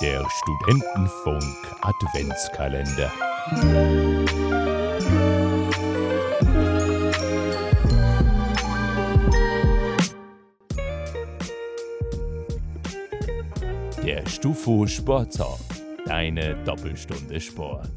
Der Studentenfunk Adventskalender. Der Stufo Sporttalk. Deine Doppelstunde Sport.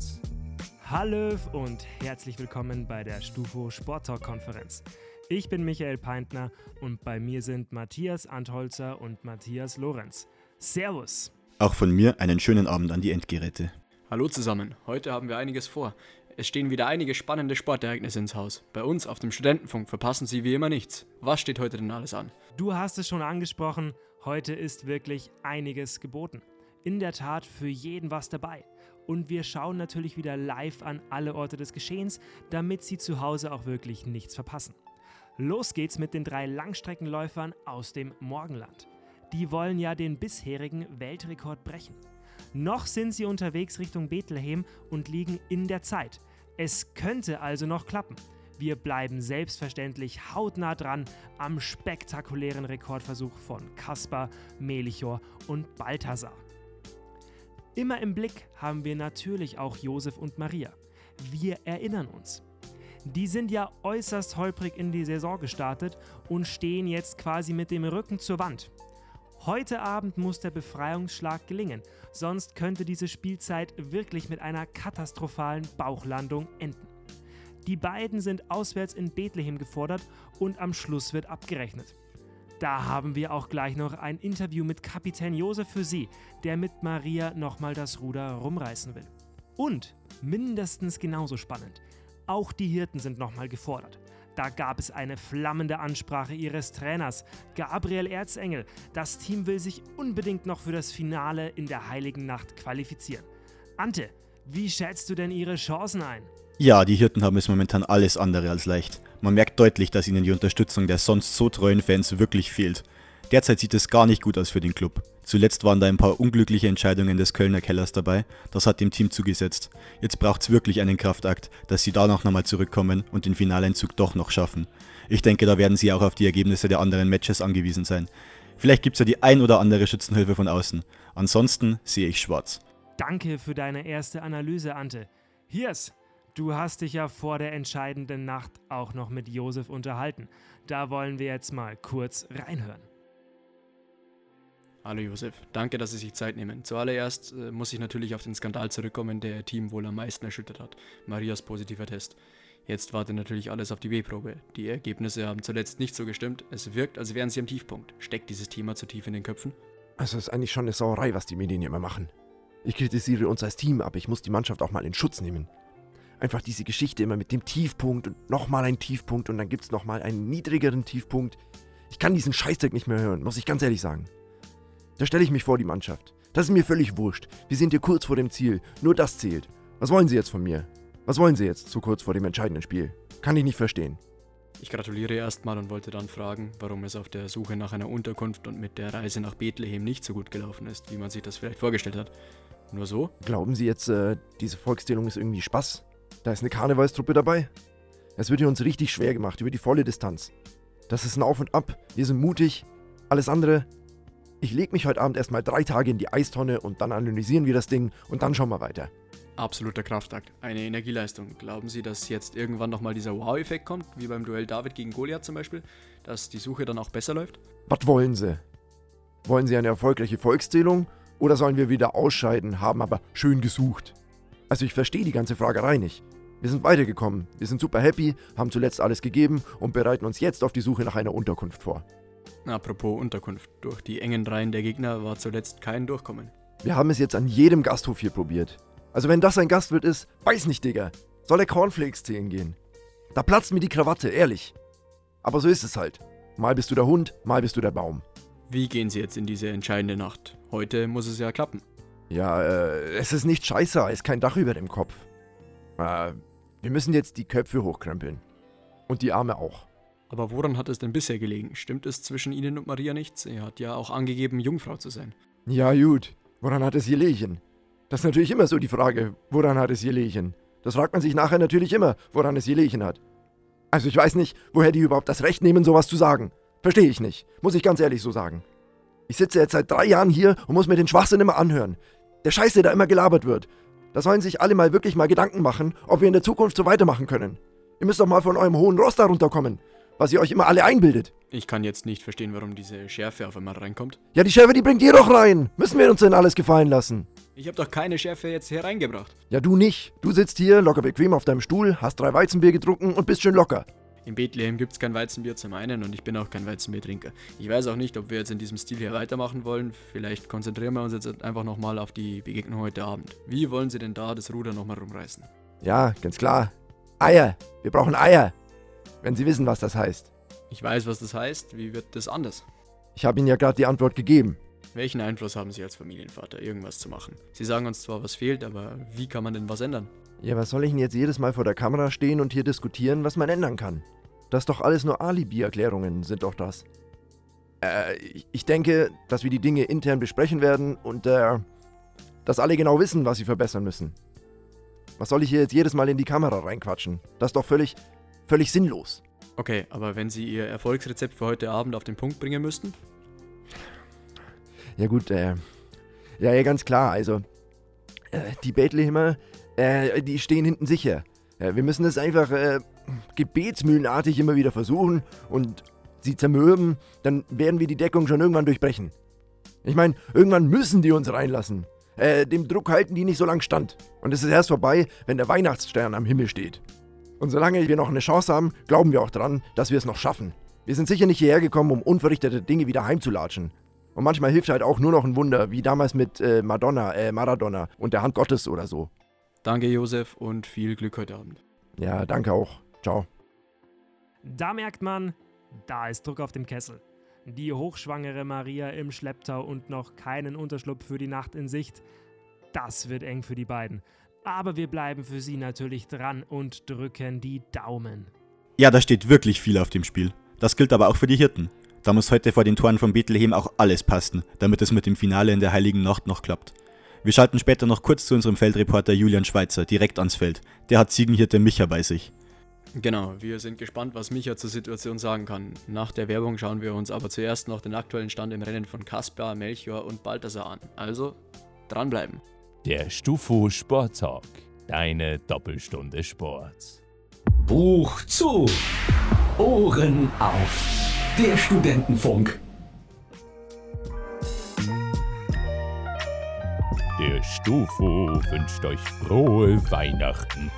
Hallo und herzlich willkommen bei der Stufo Sporttalk Konferenz. Ich bin Michael Peintner und bei mir sind Matthias Antholzer und Matthias Lorenz. Servus. Auch von mir einen schönen Abend an die Endgeräte. Hallo zusammen, heute haben wir einiges vor. Es stehen wieder einige spannende Sportereignisse ins Haus. Bei uns auf dem Studentenfunk verpassen Sie wie immer nichts. Was steht heute denn alles an? Du hast es schon angesprochen, heute ist wirklich einiges geboten. In der Tat für jeden was dabei. Und wir schauen natürlich wieder live an alle Orte des Geschehens, damit Sie zu Hause auch wirklich nichts verpassen. Los geht's mit den drei Langstreckenläufern aus dem Morgenland. Die wollen ja den bisherigen Weltrekord brechen. Noch sind sie unterwegs Richtung Bethlehem und liegen in der Zeit. Es könnte also noch klappen. Wir bleiben selbstverständlich hautnah dran am spektakulären Rekordversuch von Kaspar, Melichor und Balthasar. Immer im Blick haben wir natürlich auch Josef und Maria. Wir erinnern uns. Die sind ja äußerst holprig in die Saison gestartet und stehen jetzt quasi mit dem Rücken zur Wand. Heute Abend muss der Befreiungsschlag gelingen, sonst könnte diese Spielzeit wirklich mit einer katastrophalen Bauchlandung enden. Die beiden sind auswärts in Bethlehem gefordert und am Schluss wird abgerechnet. Da haben wir auch gleich noch ein Interview mit Kapitän Josef für Sie, der mit Maria nochmal das Ruder rumreißen will. Und mindestens genauso spannend, auch die Hirten sind nochmal gefordert. Da gab es eine flammende Ansprache ihres Trainers, Gabriel Erzengel. Das Team will sich unbedingt noch für das Finale in der Heiligen Nacht qualifizieren. Ante, wie schätzt du denn ihre Chancen ein? Ja, die Hirten haben es momentan alles andere als leicht. Man merkt deutlich, dass ihnen die Unterstützung der sonst so treuen Fans wirklich fehlt. Derzeit sieht es gar nicht gut aus für den Club. Zuletzt waren da ein paar unglückliche Entscheidungen des Kölner Kellers dabei, das hat dem Team zugesetzt. Jetzt braucht es wirklich einen Kraftakt, dass sie danach nochmal zurückkommen und den Finaleinzug doch noch schaffen. Ich denke, da werden sie auch auf die Ergebnisse der anderen Matches angewiesen sein. Vielleicht gibt es ja die ein oder andere Schützenhilfe von außen. Ansonsten sehe ich schwarz. Danke für deine erste Analyse, Ante. Hiers, du hast dich ja vor der entscheidenden Nacht auch noch mit Josef unterhalten. Da wollen wir jetzt mal kurz reinhören. Hallo Josef, danke, dass Sie sich Zeit nehmen. Zuallererst äh, muss ich natürlich auf den Skandal zurückkommen, der Ihr Team wohl am meisten erschüttert hat. Marias positiver Test. Jetzt wartet natürlich alles auf die B-Probe. Die Ergebnisse haben zuletzt nicht so gestimmt. Es wirkt, als wären sie am Tiefpunkt. Steckt dieses Thema zu tief in den Köpfen? Also es ist eigentlich schon eine Sauerei, was die Medien immer machen. Ich kritisiere uns als Team, aber ich muss die Mannschaft auch mal in Schutz nehmen. Einfach diese Geschichte immer mit dem Tiefpunkt und nochmal ein Tiefpunkt und dann gibt es nochmal einen niedrigeren Tiefpunkt. Ich kann diesen Scheißdreck nicht mehr hören, muss ich ganz ehrlich sagen. Da stelle ich mich vor die Mannschaft. Das ist mir völlig wurscht. Wir sind hier kurz vor dem Ziel. Nur das zählt. Was wollen Sie jetzt von mir? Was wollen Sie jetzt so kurz vor dem entscheidenden Spiel? Kann ich nicht verstehen. Ich gratuliere erstmal und wollte dann fragen, warum es auf der Suche nach einer Unterkunft und mit der Reise nach Bethlehem nicht so gut gelaufen ist, wie man sich das vielleicht vorgestellt hat. Nur so? Glauben Sie jetzt, äh, diese Volkszählung ist irgendwie Spaß? Da ist eine Karnevalstruppe dabei? Es wird hier uns richtig schwer gemacht über die volle Distanz. Das ist ein Auf und Ab. Wir sind mutig. Alles andere ich lege mich heute Abend erstmal drei Tage in die Eistonne und dann analysieren wir das Ding und dann schauen wir weiter. Absoluter Kraftakt, eine Energieleistung. Glauben Sie, dass jetzt irgendwann nochmal dieser Wow-Effekt kommt, wie beim Duell David gegen Goliath zum Beispiel, dass die Suche dann auch besser läuft? Was wollen Sie? Wollen Sie eine erfolgreiche Volkszählung oder sollen wir wieder ausscheiden, haben aber schön gesucht? Also ich verstehe die ganze Fragerei nicht. Wir sind weitergekommen, wir sind super happy, haben zuletzt alles gegeben und bereiten uns jetzt auf die Suche nach einer Unterkunft vor. Apropos Unterkunft. Durch die engen Reihen der Gegner war zuletzt kein Durchkommen. Wir haben es jetzt an jedem Gasthof hier probiert. Also wenn das ein Gastwirt ist, weiß nicht, Digga. Soll er Cornflakes zählen gehen? Da platzt mir die Krawatte, ehrlich. Aber so ist es halt. Mal bist du der Hund, mal bist du der Baum. Wie gehen Sie jetzt in diese entscheidende Nacht? Heute muss es ja klappen. Ja, äh, es ist nicht scheiße, es ist kein Dach über dem Kopf. Äh, wir müssen jetzt die Köpfe hochkrempeln. Und die Arme auch. Aber woran hat es denn bisher gelegen? Stimmt es zwischen Ihnen und Maria nichts? Er hat ja auch angegeben, Jungfrau zu sein. Ja, gut. Woran hat es gelegen? Das ist natürlich immer so die Frage, woran hat es gelegen? Das fragt man sich nachher natürlich immer, woran es gelegen hat. Also ich weiß nicht, woher die überhaupt das Recht nehmen, sowas zu sagen. Verstehe ich nicht. Muss ich ganz ehrlich so sagen. Ich sitze jetzt seit drei Jahren hier und muss mir den Schwachsinn immer anhören. Der Scheiß, der da immer gelabert wird. Da sollen sich alle mal wirklich mal Gedanken machen, ob wir in der Zukunft so weitermachen können. Ihr müsst doch mal von eurem hohen Ross da runterkommen, was ihr euch immer alle einbildet. Ich kann jetzt nicht verstehen, warum diese Schärfe auf einmal reinkommt. Ja, die Schärfe, die bringt ihr doch rein. Müssen wir uns denn alles gefallen lassen? Ich habe doch keine Schärfe jetzt hier reingebracht. Ja, du nicht. Du sitzt hier locker bequem auf deinem Stuhl, hast drei Weizenbier getrunken und bist schön locker. In Bethlehem gibt es kein Weizenbier zum einen und ich bin auch kein Weizenbiertrinker. Ich weiß auch nicht, ob wir jetzt in diesem Stil hier weitermachen wollen. Vielleicht konzentrieren wir uns jetzt einfach nochmal auf die Begegnung heute Abend. Wie wollen Sie denn da das Ruder nochmal rumreißen? Ja, ganz klar. Eier. Wir brauchen Eier. Wenn Sie wissen, was das heißt. Ich weiß, was das heißt. Wie wird das anders? Ich habe Ihnen ja gerade die Antwort gegeben. Welchen Einfluss haben Sie als Familienvater, irgendwas zu machen? Sie sagen uns zwar, was fehlt, aber wie kann man denn was ändern? Ja, was soll ich denn jetzt jedes Mal vor der Kamera stehen und hier diskutieren, was man ändern kann? Das ist doch alles nur Alibi-Erklärungen, sind doch das. Äh, ich- denke, dass wir die Dinge intern besprechen werden und äh, dass alle genau wissen, was sie verbessern müssen. Was soll ich hier jetzt jedes Mal in die Kamera reinquatschen? Das ist doch völlig, völlig sinnlos. Okay, aber wenn Sie Ihr Erfolgsrezept für heute Abend auf den Punkt bringen müssten? Ja gut, äh, ja, ja, ganz klar, also, äh, die Bethlehemer, äh, die stehen hinten sicher. Äh, wir müssen das einfach, äh, gebetsmühlenartig immer wieder versuchen und sie zermürben, dann werden wir die Deckung schon irgendwann durchbrechen. Ich meine, irgendwann müssen die uns reinlassen. Äh, dem Druck halten die nicht so lang stand. Und es ist erst vorbei, wenn der Weihnachtsstern am Himmel steht. Und solange wir noch eine Chance haben, glauben wir auch dran, dass wir es noch schaffen. Wir sind sicher nicht hierher gekommen, um unverrichtete Dinge wieder heimzulatschen. Und manchmal hilft halt auch nur noch ein Wunder, wie damals mit äh, Madonna, äh, Maradona und der Hand Gottes oder so. Danke, Josef, und viel Glück heute Abend. Ja, danke auch. Ciao. Da merkt man, da ist Druck auf dem Kessel. Die hochschwangere Maria im Schlepptau und noch keinen Unterschlupf für die Nacht in Sicht. Das wird eng für die beiden. Aber wir bleiben für sie natürlich dran und drücken die Daumen. Ja, da steht wirklich viel auf dem Spiel. Das gilt aber auch für die Hirten. Da muss heute vor den Toren von Bethlehem auch alles passen, damit es mit dem Finale in der Heiligen Nacht noch klappt. Wir schalten später noch kurz zu unserem Feldreporter Julian Schweitzer direkt ans Feld. Der hat Ziegenhirte Micha bei sich. Genau, wir sind gespannt, was Micha zur Situation sagen kann. Nach der Werbung schauen wir uns aber zuerst noch den aktuellen Stand im Rennen von Kaspar, Melchior und Balthasar an. Also, dranbleiben. Der Stufo Sporttalk. Deine Doppelstunde Sport. Buch zu. Ohren auf. Der Studentenfunk. Der Stufo wünscht euch frohe Weihnachten